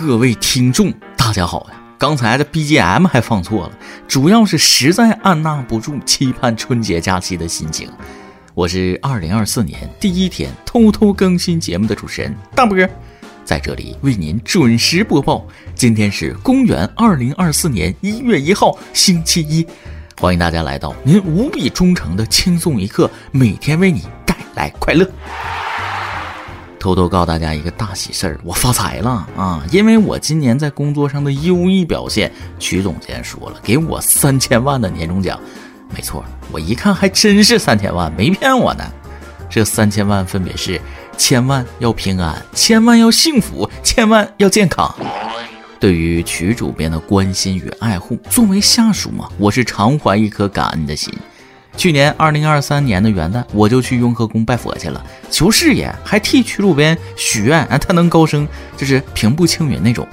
各位听众，大家好呀！刚才的 BGM 还放错了，主要是实在按捺不住期盼春节假期的心情。我是二零二四年第一天偷偷更新节目的主持人大波，在这里为您准时播报。今天是公元二零二四年一月一号，星期一，欢迎大家来到您无比忠诚的轻松一刻，每天为你带来快乐。偷偷告诉大家一个大喜事儿，我发财了啊！因为我今年在工作上的优异表现，曲总监说了，给我三千万的年终奖。没错，我一看还真是三千万，没骗我呢。这三千万分别是：千万要平安，千万要幸福，千万要健康。对于曲主编的关心与爱护，作为下属嘛，我是常怀一颗感恩的心。去年二零二三年的元旦，我就去雍和宫拜佛去了，求事业，还替曲主编许愿，啊他能高升，就是平步青云那种。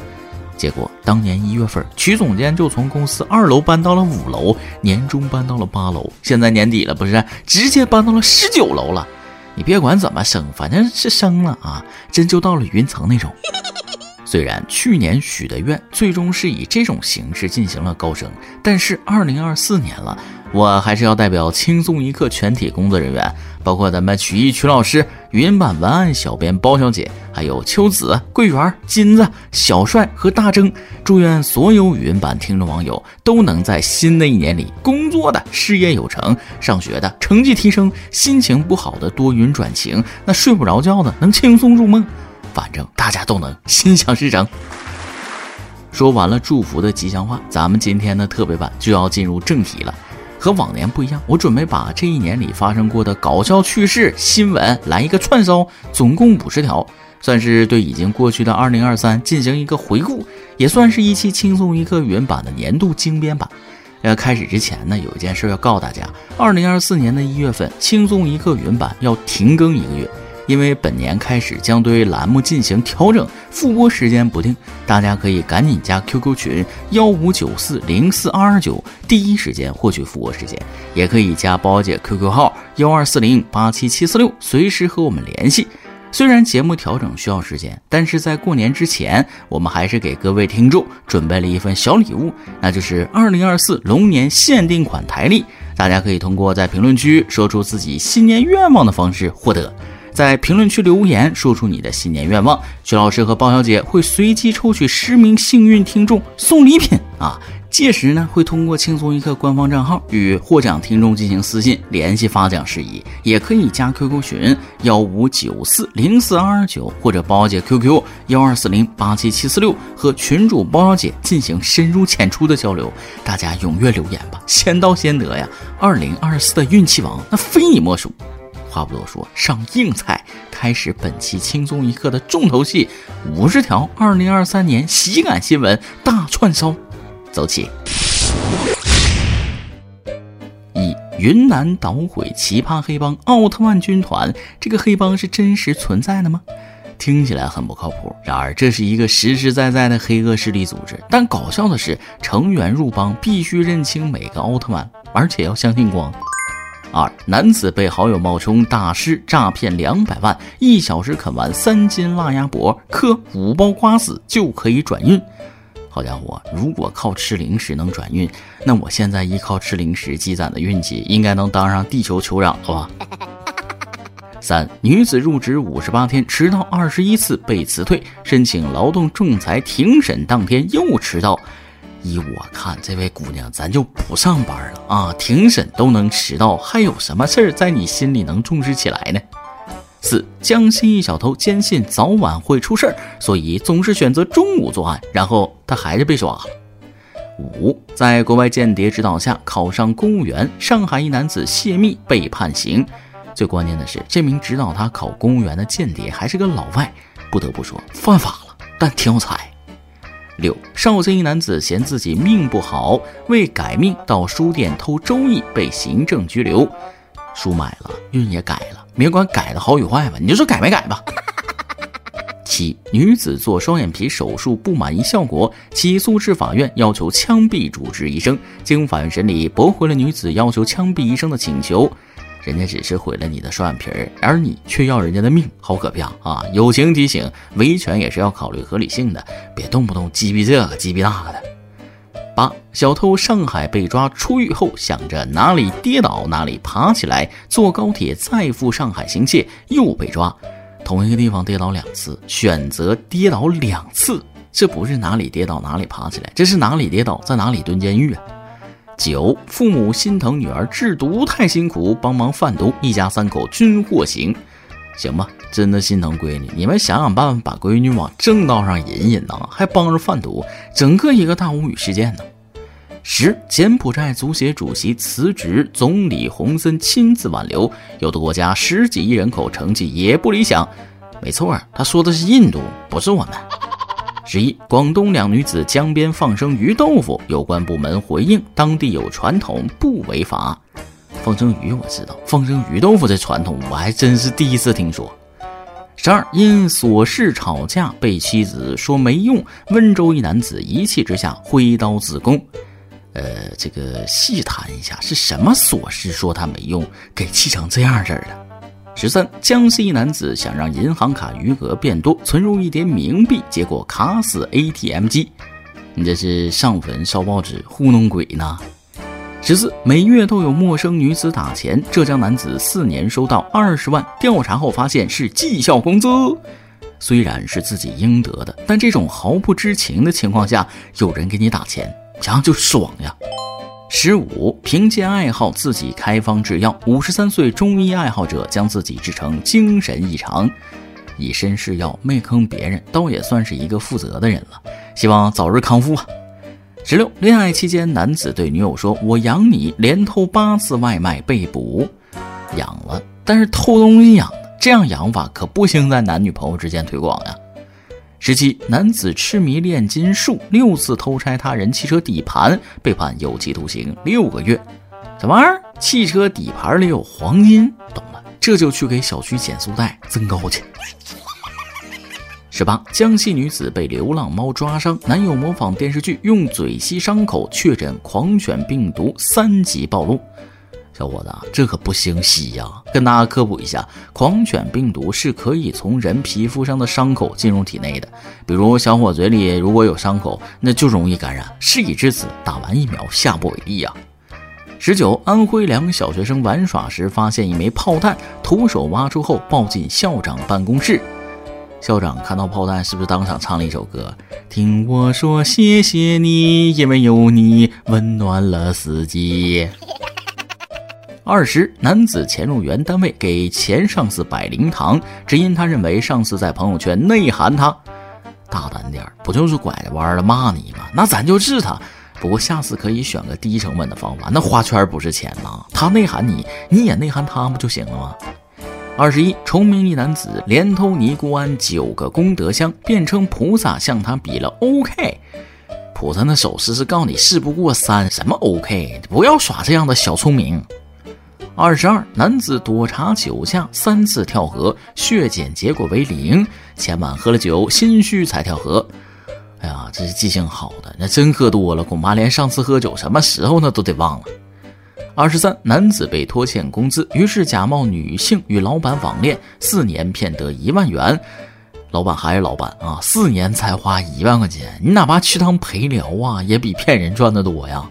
结果当年一月份，曲总监就从公司二楼搬到了五楼，年终搬到了八楼，现在年底了，不是直接搬到了十九楼了。你别管怎么升，反正是升了啊，真就到了云层那种。虽然去年许的愿最终是以这种形式进行了高升，但是二零二四年了。我还是要代表轻松一刻全体工作人员，包括咱们曲艺曲老师、语音版文案小编包小姐，还有秋子、桂圆、金子、小帅和大征，祝愿所有语音版听众网友都能在新的一年里工作的事业有成，上学的成绩提升，心情不好的多云转晴，那睡不着觉的能轻松入梦，反正大家都能心想事成。说完了祝福的吉祥话，咱们今天的特别版就要进入正题了。和往年不一样，我准备把这一年里发生过的搞笑趣事新闻来一个串烧，总共五十条，算是对已经过去的二零二三进行一个回顾，也算是一期轻松一刻原版的年度精编版。呃，开始之前呢，有一件事要告诉大家，二零二四年的一月份，轻松一刻原版要停更一个月。因为本年开始将对栏目进行调整，复播时间不定，大家可以赶紧加 QQ 群幺五九四零四二二九，第一时间获取复播时间。也可以加包姐 QQ 号幺二四零八七七四六，随时和我们联系。虽然节目调整需要时间，但是在过年之前，我们还是给各位听众准备了一份小礼物，那就是二零二四龙年限定款台历。大家可以通过在评论区说出自己新年愿望的方式获得。在评论区留言，说出你的新年愿望，徐老师和包小姐会随机抽取十名幸运听众送礼品啊！届时呢，会通过轻松一刻官方账号与获奖听众进行私信联系发奖事宜，也可以加 QQ 群幺五九四零四二二九或者包小姐 QQ 幺二四零八七七四六和群主包小姐进行深入浅出的交流。大家踊跃留言吧，先到先得呀！二零二四的运气王，那非你莫属。话不多说，上硬菜，开始本期轻松一刻的重头戏——五十条二零二三年喜感新闻大串烧，走起！一云南捣毁奇葩黑帮奥特曼军团，这个黑帮是真实存在的吗？听起来很不靠谱。然而，这是一个实实在在的黑恶势力组织。但搞笑的是，成员入帮必须认清每个奥特曼，而且要相信光。二男子被好友冒充大师诈骗两百万，一小时啃完三斤辣鸭脖，嗑五包瓜子就可以转运。好家伙，如果靠吃零食能转运，那我现在依靠吃零食积攒的运气，应该能当上地球酋长了吧？三女子入职五十八天，迟到二十一次被辞退，申请劳动仲裁庭审当天又迟到。依我看，这位姑娘，咱就不上班了啊！庭审都能迟到，还有什么事儿在你心里能重视起来呢？四，江西一小偷坚信早晚会出事儿，所以总是选择中午作案，然后他还是被抓了。五，在国外间谍指导下考上公务员，上海一男子泄密被判刑。最关键的是，这名指导他考公务员的间谍还是个老外，不得不说犯法了，但挺有才。六，绍兴一男子嫌自己命不好，为改命到书店偷《周易》，被行政拘留。书买了，运也改了，别管改的好与坏吧，你就说改没改吧。七，女子做双眼皮手术不满意效果，起诉至法院，要求枪毙主治医生。经法院审理，驳回了女子要求枪毙医生的请求。人家只是毁了你的双眼皮儿，而你却要人家的命，好可怕啊！友情提醒：维权也是要考虑合理性的，别动不动鸡逼这个鸡逼那个的。八小偷上海被抓，出狱后想着哪里跌倒哪里爬起来，坐高铁再赴上海行窃，又被抓。同一个地方跌倒两次，选择跌倒两次，这不是哪里跌倒哪里爬起来，这是哪里跌倒在哪里蹲监狱啊！九父母心疼女儿制毒太辛苦，帮忙贩毒，一家三口均获刑。行吧，真的心疼闺女，你们想想办法把闺女往正道上引引呢，还帮着贩毒，整个一个大无语事件呢。十，柬埔寨足协主席辞职，总理洪森亲自挽留。有的国家十几亿人口，成绩也不理想。没错，他说的是印度，不是我们。十一，广东两女子江边放生鱼豆腐，有关部门回应，当地有传统，不违法。放生鱼我知道，放生鱼豆腐这传统我还真是第一次听说。十二，因琐事吵架被妻子说没用，温州一男子一气之下挥刀自宫。呃，这个细谈一下是什么琐事，说他没用，给气成这样式的。十三，江西一男子想让银行卡余额变多，存入一叠冥币，结果卡死 ATM 机。你这是上坟烧报纸糊弄鬼呢？十四，每月都有陌生女子打钱，浙江男子四年收到二十万，调查后发现是绩效工资，虽然是自己应得的，但这种毫不知情的情况下，有人给你打钱。想想就爽呀！十五，凭借爱好自己开方制药，五十三岁中医爱好者将自己治成精神异常，以身试药，没坑别人，倒也算是一个负责的人了。希望早日康复啊！十六，恋爱期间，男子对女友说：“我养你”，连偷八次外卖被捕，养了，但是偷东西养的，这样养法可不兴在男女朋友之间推广呀。十七，男子痴迷炼金术，六次偷拆他人汽车底盘，被判有期徒刑六个月。什么？汽车底盘里有黄金？懂了，这就去给小区减速带增高去。十八，江西女子被流浪猫抓伤，男友模仿电视剧用嘴吸伤口，确诊狂犬病毒三级暴露。小伙子，这可不行吸呀！跟大家科普一下，狂犬病毒是可以从人皮肤上的伤口进入体内的。比如小伙嘴里如果有伤口，那就容易感染。事已至此，打完疫苗下不为例呀。十九，安徽两小学生玩耍时发现一枚炮弹，徒手挖出后抱进校长办公室。校长看到炮弹，是不是当场唱了一首歌？听我说，谢谢你，因为有你温暖了四季。二十男子潜入原单位给前上司摆灵堂，只因他认为上司在朋友圈内涵他。大胆点不就是拐着弯的骂你吗？那咱就治他。不过下次可以选个低成本的方法。那花圈不是钱呐，他内涵你，你也内涵他不就行了吗？二十一崇明一男子连偷尼姑庵九个功德箱，辩称菩萨向他比了 OK。菩萨那手势是告诉你事不过三，什么 OK？不要耍这样的小聪明。二十二，男子躲查酒驾三次跳河，血检结果为零。前晚喝了酒，心虚才跳河。哎呀，这是记性好的，那真喝多了，恐怕连上次喝酒什么时候呢都得忘了。二十三，男子被拖欠工资，于是假冒女性与老板网恋，四年骗得一万元。老板还是老板啊，四年才花一万块钱，你哪怕去趟陪聊啊，也比骗人赚得多呀。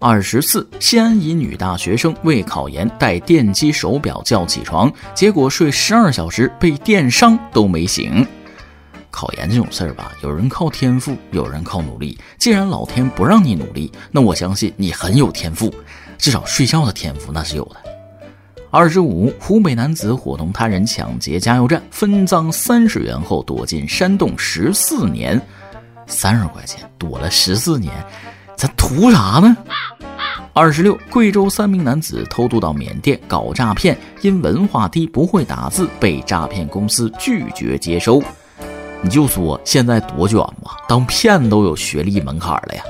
二十四，西安一女大学生为考研带电击手表叫起床，结果睡十二小时被电伤都没醒。考研这种事儿吧，有人靠天赋，有人靠努力。既然老天不让你努力，那我相信你很有天赋，至少睡觉的天赋那是有的。二十五，湖北男子伙同他人抢劫加油站，分赃三十元后躲进山洞十四年，三十块钱躲了十四年。咱图啥呢？二十六，贵州三名男子偷渡到缅甸搞诈骗，因文化低不会打字，被诈骗公司拒绝接收。你就说现在多卷吧，当骗都有学历门槛了呀。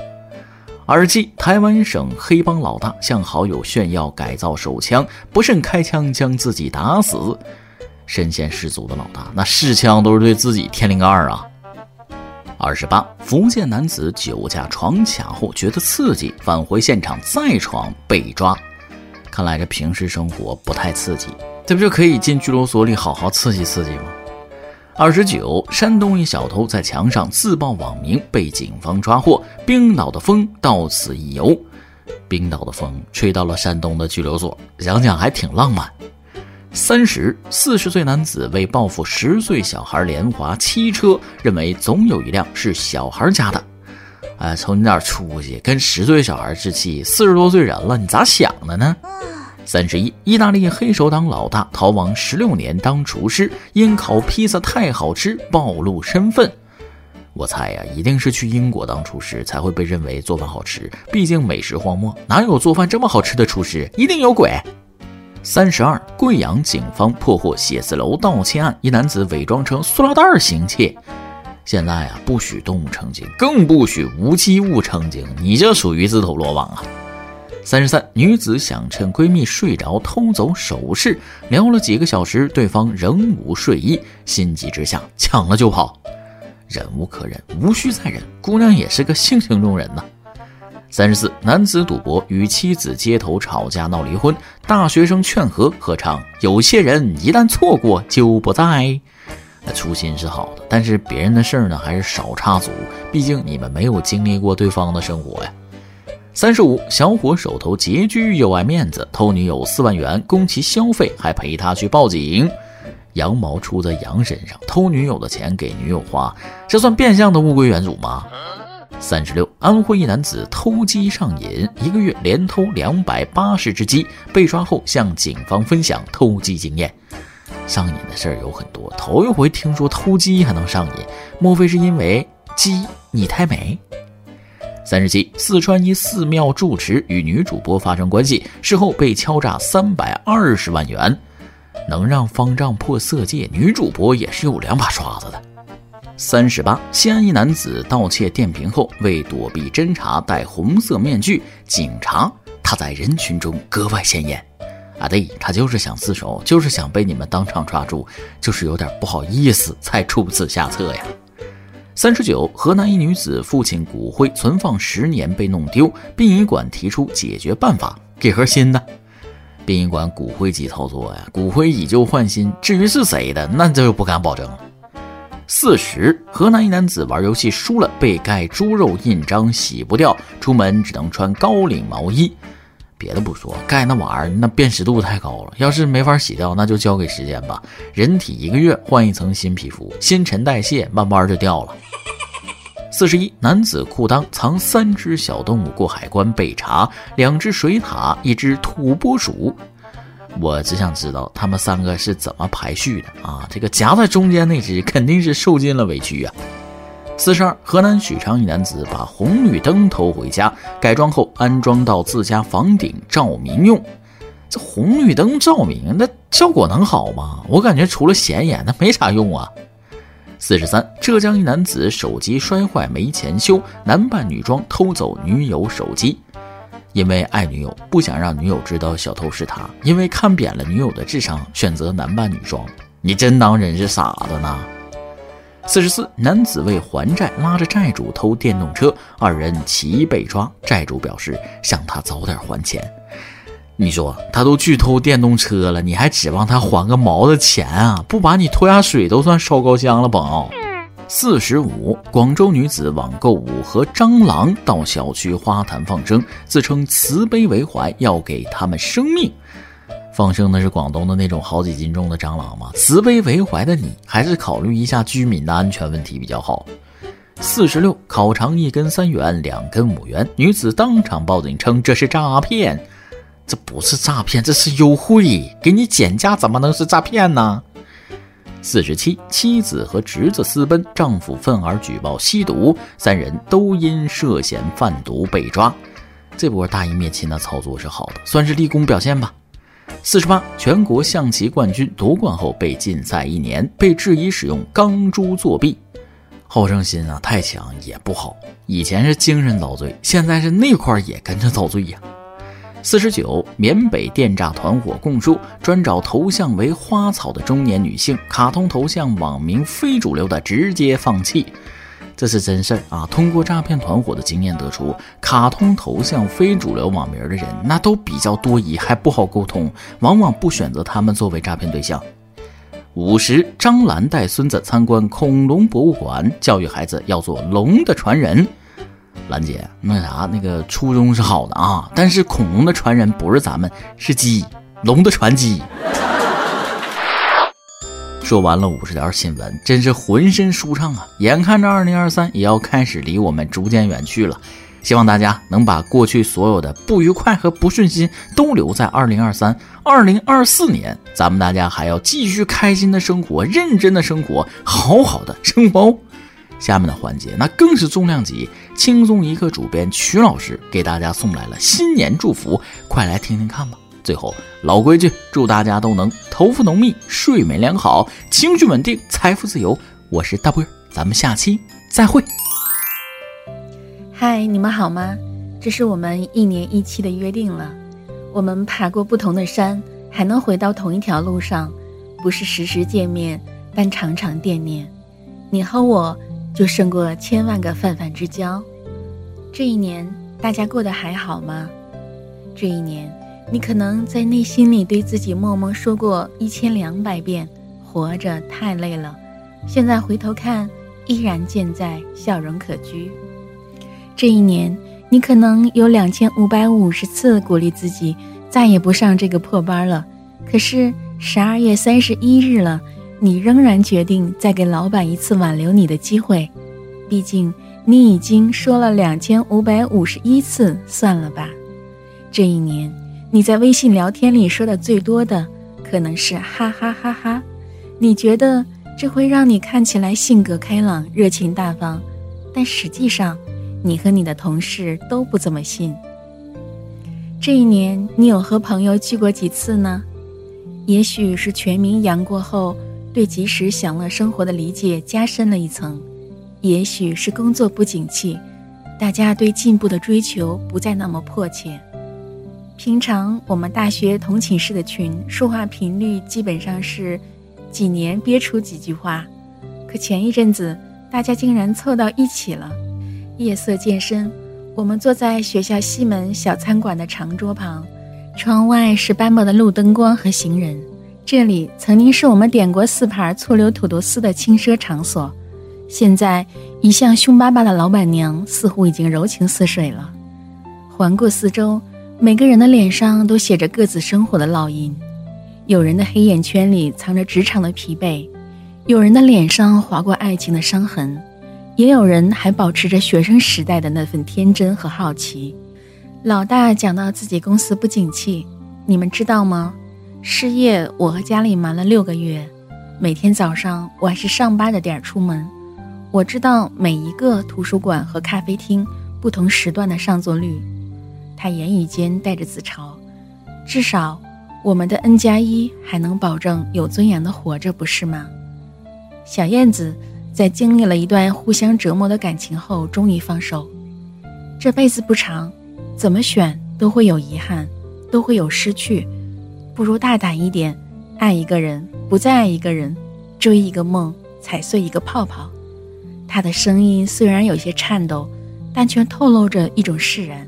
二十七，台湾省黑帮老大向好友炫耀改造手枪，不慎开枪将自己打死。身先士卒的老大，那试枪都是对自己天灵盖啊。二十八，福建男子酒驾闯卡后觉得刺激，返回现场再闯被抓。看来这平时生活不太刺激，这不就可以进拘留所里好好刺激刺激吗？二十九，山东一小偷在墙上自曝网名，被警方抓获。冰岛的风到此一游，冰岛的风吹到了山东的拘留所，想想还挺浪漫。三十，四十岁男子为报复十岁小孩连划七车，认为总有一辆是小孩家的。哎，瞅你点出息，跟十岁小孩置气，四十多岁人了，你咋想的呢？三十一，意大利黑手党老大逃亡十六年当厨师，因烤披萨太好吃暴露身份。我猜呀，一定是去英国当厨师才会被认为做饭好吃。毕竟美食荒漠，哪有做饭这么好吃的厨师？一定有鬼。三十二，贵阳警方破获写字楼盗窃案，一男子伪装成塑料袋行窃。现在啊，不许动物成精，更不许无机物成精，你这属于自投罗网啊。三十三，女子想趁闺蜜睡着偷走首饰，聊了几个小时，对方仍无睡意，心急之下抢了就跑。忍无可忍，无需再忍，姑娘也是个性情中人呐。三十四，男子赌博与妻子街头吵架闹离婚，大学生劝和合唱，有些人一旦错过就不在。初心是好的，但是别人的事儿呢，还是少插足，毕竟你们没有经历过对方的生活呀。三十五，小伙手头拮据又爱面子，偷女友四万元供其消费，还陪她去报警。羊毛出在羊身上，偷女友的钱给女友花，这算变相的物归原主吗？三十六，安徽一男子偷鸡上瘾，一个月连偷两百八十只鸡，被抓后向警方分享偷鸡经验。上瘾的事儿有很多，头一回听说偷鸡还能上瘾，莫非是因为鸡你太美？三十七，四川一寺庙住持与女主播发生关系，事后被敲诈三百二十万元。能让方丈破色戒，女主播也是有两把刷子的。三十八，西安一男子盗窃电瓶后，为躲避侦查戴红色面具，警察他在人群中格外显眼。啊，对他就是想自首，就是想被你们当场抓住，就是有点不好意思才出此下策呀。三十九，河南一女子父亲骨灰存放十年被弄丢，殡仪馆提出解决办法，给盒新的。殡仪馆骨灰级操作呀，骨灰以旧换新，至于是谁的，那这就不敢保证了。四十，河南一男子玩游戏输了，被盖猪肉印章洗不掉，出门只能穿高领毛衣。别的不说，盖那玩意儿那辨识度太高了，要是没法洗掉，那就交给时间吧。人体一个月换一层新皮肤，新陈代谢慢慢就掉了。四十一，男子裤裆藏三只小动物过海关被查，两只水獭，一只土拨鼠。我只想知道他们三个是怎么排序的啊？这个夹在中间那只肯定是受尽了委屈啊。四十二，河南许昌一男子把红绿灯偷回家，改装后安装到自家房顶照明用。这红绿灯照明，那效果能好吗？我感觉除了显眼，那没啥用啊。四十三，浙江一男子手机摔坏没钱修，男扮女装偷走女友手机，因为爱女友，不想让女友知道小偷是他，因为看扁了女友的智商，选择男扮女装。你真当人是傻子呢？四十四，男子为还债拉着债主偷电动车，二人齐被抓。债主表示想他早点还钱。你说他都去偷电动车了，你还指望他还个毛的钱啊？不把你拖下水都算烧高香了，朋友。四十五，广州女子网购五盒蟑螂到小区花坛放生，自称慈悲为怀，要给他们生命。放生的是广东的那种好几斤重的蟑螂吗？慈悲为怀的你，还是考虑一下居民的安全问题比较好。四十六，烤肠一根三元，两根五元，女子当场报警称这是诈骗。这不是诈骗，这是优惠，给你减价，怎么能是诈骗呢？四十七，妻子和侄子私奔，丈夫愤而举报吸毒，三人都因涉嫌贩毒被抓。这波大义灭亲的操作是好的，算是立功表现吧。四十八，全国象棋冠军夺冠后被禁赛一年，被质疑使用钢珠作弊，好胜心啊太强也不好。以前是精神遭罪，现在是那块也跟着遭罪呀。四十九，缅北电诈团伙供述，专找头像为花草的中年女性，卡通头像网名非主流的直接放弃。这是真事儿啊！通过诈骗团伙的经验得出，卡通头像、非主流网名的人，那都比较多疑，还不好沟通，往往不选择他们作为诈骗对象。五十，张兰带孙子参观恐龙博物馆，教育孩子要做龙的传人。兰姐，那啥，那个初衷是好的啊，但是恐龙的传人不是咱们，是鸡，龙的传鸡。说完了五十条新闻，真是浑身舒畅啊！眼看着二零二三也要开始离我们逐渐远去了，希望大家能把过去所有的不愉快和不顺心都留在二零二三、二零二四年，咱们大家还要继续开心的生活，认真的生活，好好的生活。下面的环节那更是重量级，轻松一刻主编曲老师给大家送来了新年祝福，快来听听看吧。最后，老规矩，祝大家都能头发浓密、睡眠良好、情绪稳定、财富自由。我是大波，咱们下期再会。嗨，你们好吗？这是我们一年一期的约定了。我们爬过不同的山，还能回到同一条路上，不是时时见面，但常常惦念。你和我，就胜过千万个泛泛之交。这一年，大家过得还好吗？这一年。你可能在内心里对自己默默说过一千两百遍：“活着太累了。”现在回头看，依然健在，笑容可掬。这一年，你可能有两千五百五十次鼓励自己再也不上这个破班了。可是十二月三十一日了，你仍然决定再给老板一次挽留你的机会。毕竟你已经说了两千五百五十一次，算了吧。这一年。你在微信聊天里说的最多的，可能是哈哈哈哈。你觉得这会让你看起来性格开朗、热情大方，但实际上，你和你的同事都不怎么信。这一年，你有和朋友聚过几次呢？也许是全民阳过后，对及时享乐生活的理解加深了一层；也许是工作不景气，大家对进步的追求不再那么迫切。平常我们大学同寝室的群说话频率基本上是几年憋出几句话，可前一阵子大家竟然凑到一起了。夜色渐深，我们坐在学校西门小餐馆的长桌旁，窗外是斑驳的路灯光和行人。这里曾经是我们点过四盘醋溜土豆丝的轻奢场所，现在一向凶巴巴的老板娘似乎已经柔情似水了。环顾四周。每个人的脸上都写着各自生活的烙印，有人的黑眼圈里藏着职场的疲惫，有人的脸上划过爱情的伤痕，也有人还保持着学生时代的那份天真和好奇。老大讲到自己公司不景气，你们知道吗？失业，我和家里瞒了六个月，每天早上我还是上班的点儿出门。我知道每一个图书馆和咖啡厅不同时段的上座率。他言语间带着自嘲，至少我们的 N 加一还能保证有尊严的活着，不是吗？小燕子在经历了一段互相折磨的感情后，终于放手。这辈子不长，怎么选都会有遗憾，都会有失去，不如大胆一点，爱一个人，不再爱一个人，追一个梦，踩碎一个泡泡。他的声音虽然有些颤抖，但却透露着一种释然。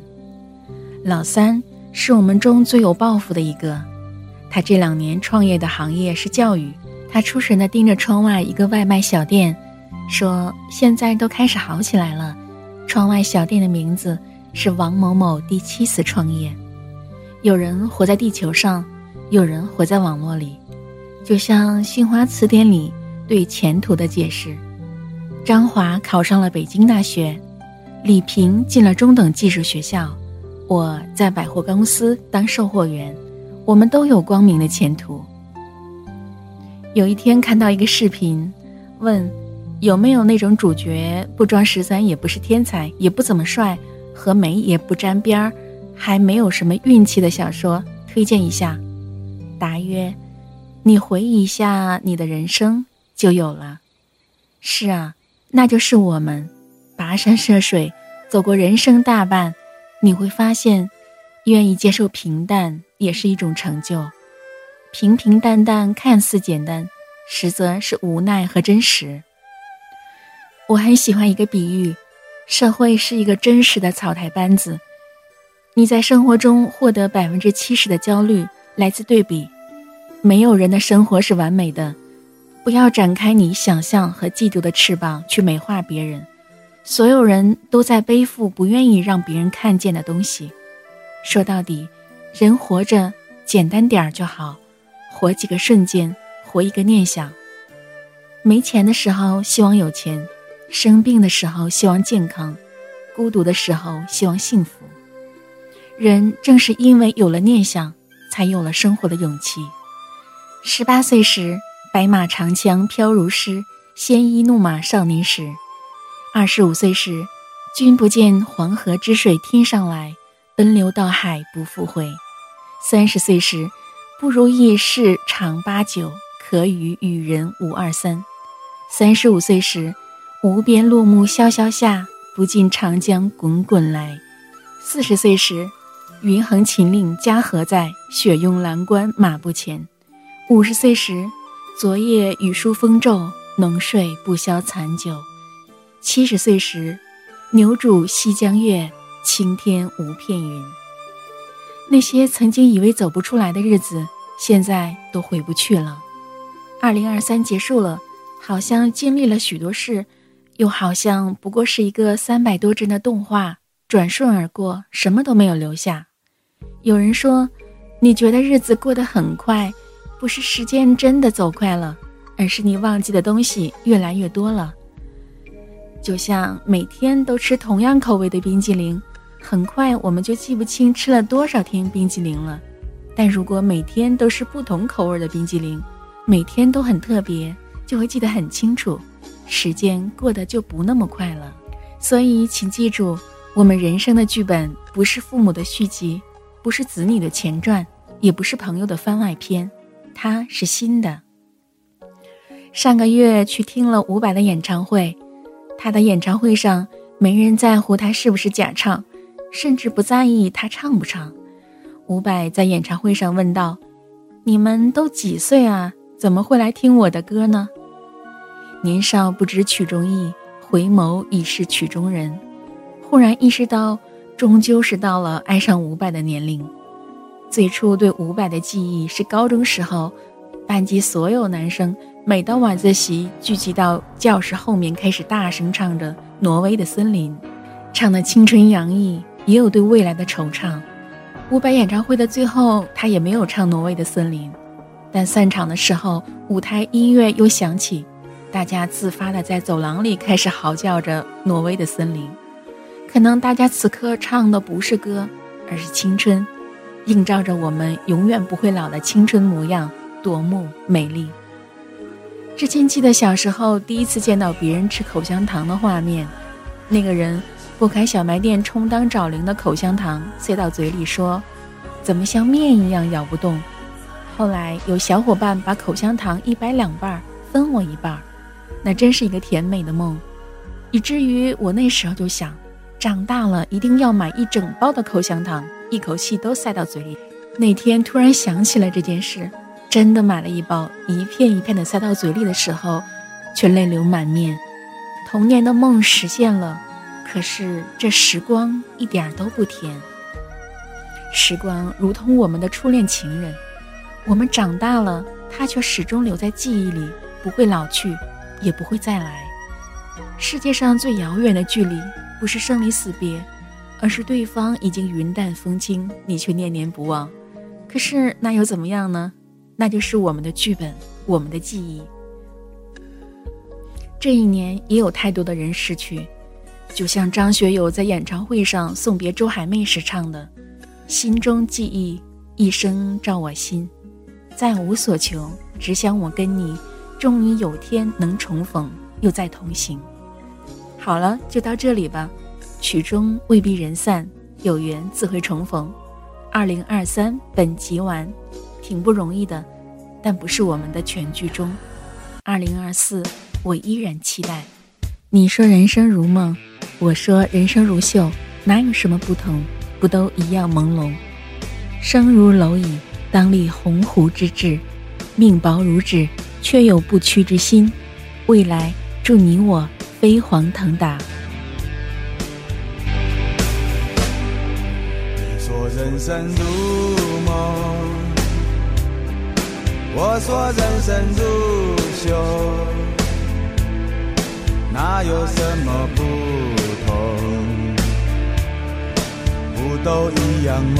老三是我们中最有抱负的一个，他这两年创业的行业是教育。他出神地盯着窗外一个外卖小店，说：“现在都开始好起来了。”窗外小店的名字是王某某第七次创业。有人活在地球上，有人活在网络里，就像新华词典里对前途的解释：张华考上了北京大学，李平进了中等技术学校。我在百货公司当售货员，我们都有光明的前途。有一天看到一个视频，问有没有那种主角不装十三，也不是天才，也不怎么帅，和美也不沾边儿，还没有什么运气的小说，推荐一下。答曰：你回忆一下你的人生就有了。是啊，那就是我们，跋山涉水，走过人生大半。你会发现，愿意接受平淡也是一种成就。平平淡淡看似简单，实则是无奈和真实。我很喜欢一个比喻：社会是一个真实的草台班子。你在生活中获得百分之七十的焦虑来自对比。没有人的生活是完美的，不要展开你想象和嫉妒的翅膀去美化别人。所有人都在背负不愿意让别人看见的东西。说到底，人活着简单点儿就好，活几个瞬间，活一个念想。没钱的时候希望有钱，生病的时候希望健康，孤独的时候希望幸福。人正是因为有了念想，才有了生活的勇气。十八岁时，白马长枪飘如诗，鲜衣怒马少年时。二十五岁时，君不见黄河之水天上来，奔流到海不复回。三十岁时，不如意事常八九，可与与人无二三。三十五岁时，无边落木萧萧下，不尽长江滚滚来。四十岁时，云横秦岭家何在？雪拥蓝关马不前。五十岁时，昨夜雨疏风骤，浓睡不消残酒。七十岁时，牛渚西江月，青天无片云。那些曾经以为走不出来的日子，现在都回不去了。二零二三结束了，好像经历了许多事，又好像不过是一个三百多帧的动画，转瞬而过，什么都没有留下。有人说，你觉得日子过得很快，不是时间真的走快了，而是你忘记的东西越来越多了。就像每天都吃同样口味的冰激凌，很快我们就记不清吃了多少天冰激凌了。但如果每天都是不同口味的冰激凌，每天都很特别，就会记得很清楚，时间过得就不那么快了。所以，请记住，我们人生的剧本不是父母的续集，不是子女的前传，也不是朋友的番外篇，它是新的。上个月去听了伍佰的演唱会。他的演唱会上，没人在乎他是不是假唱，甚至不在意他唱不唱。伍佰在演唱会上问道：“你们都几岁啊？怎么会来听我的歌呢？”年少不知曲中意，回眸已是曲中人。忽然意识到，终究是到了爱上伍佰的年龄。最初对伍佰的记忆是高中时候，班级所有男生。每到晚自习，聚集到教室后面，开始大声唱着《挪威的森林》，唱的青春洋溢，也有对未来的惆怅。伍佰演唱会的最后，他也没有唱《挪威的森林》，但散场的时候，舞台音乐又响起，大家自发的在走廊里开始嚎叫着《挪威的森林》。可能大家此刻唱的不是歌，而是青春，映照着我们永远不会老的青春模样，夺目美丽。至今记得小时候第一次见到别人吃口香糖的画面，那个人拨开小卖店充当找零的口香糖塞到嘴里说：“怎么像面一样咬不动？”后来有小伙伴把口香糖一掰两半分我一半，那真是一个甜美的梦，以至于我那时候就想，长大了一定要买一整包的口香糖，一口气都塞到嘴里。那天突然想起了这件事。真的买了一包，一片一片的塞到嘴里的时候，却泪流满面。童年的梦实现了，可是这时光一点都不甜。时光如同我们的初恋情人，我们长大了，他却始终留在记忆里，不会老去，也不会再来。世界上最遥远的距离，不是生离死别，而是对方已经云淡风轻，你却念念不忘。可是那又怎么样呢？那就是我们的剧本，我们的记忆。这一年也有太多的人逝去，就像张学友在演唱会上送别周海媚时唱的：“心中记忆，一生照我心，再无所求，只想我跟你，终于有天能重逢，又再同行。”好了，就到这里吧。曲终未必人散，有缘自会重逢。二零二三，本集完。挺不容易的，但不是我们的全剧终。二零二四，我依然期待。你说人生如梦，我说人生如秀，哪有什么不同？不都一样朦胧？生如蝼蚁，当立鸿鹄之志；命薄如纸，却有不屈之心。未来祝你我飞黄腾达。人生如梦，我说人生如秀，哪有什么不同？不都一样朦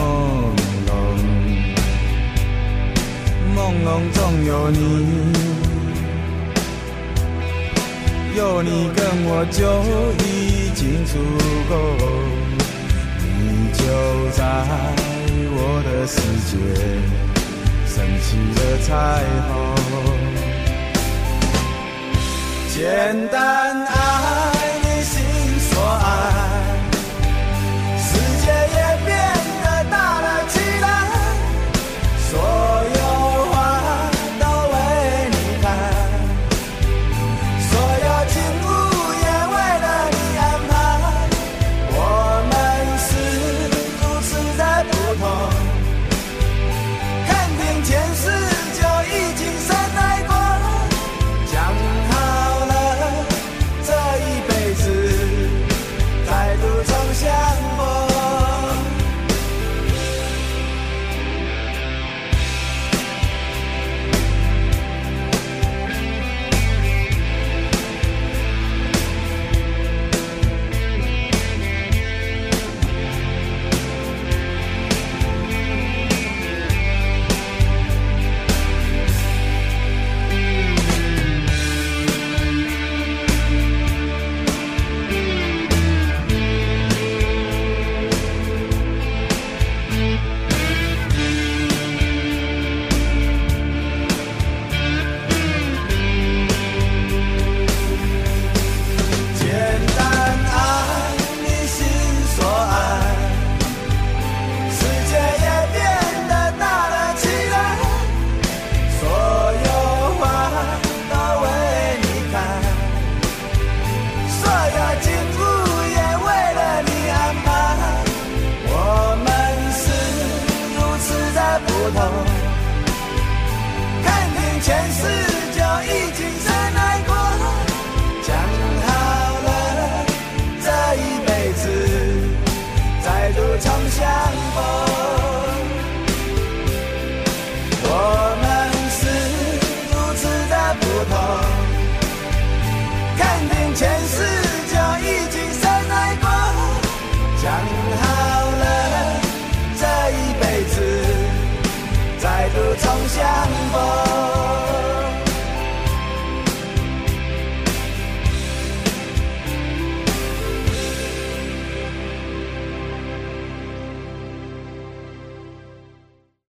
胧，朦胧中有你。有你跟我就已经足够，就在我的世界升起了彩虹，简单爱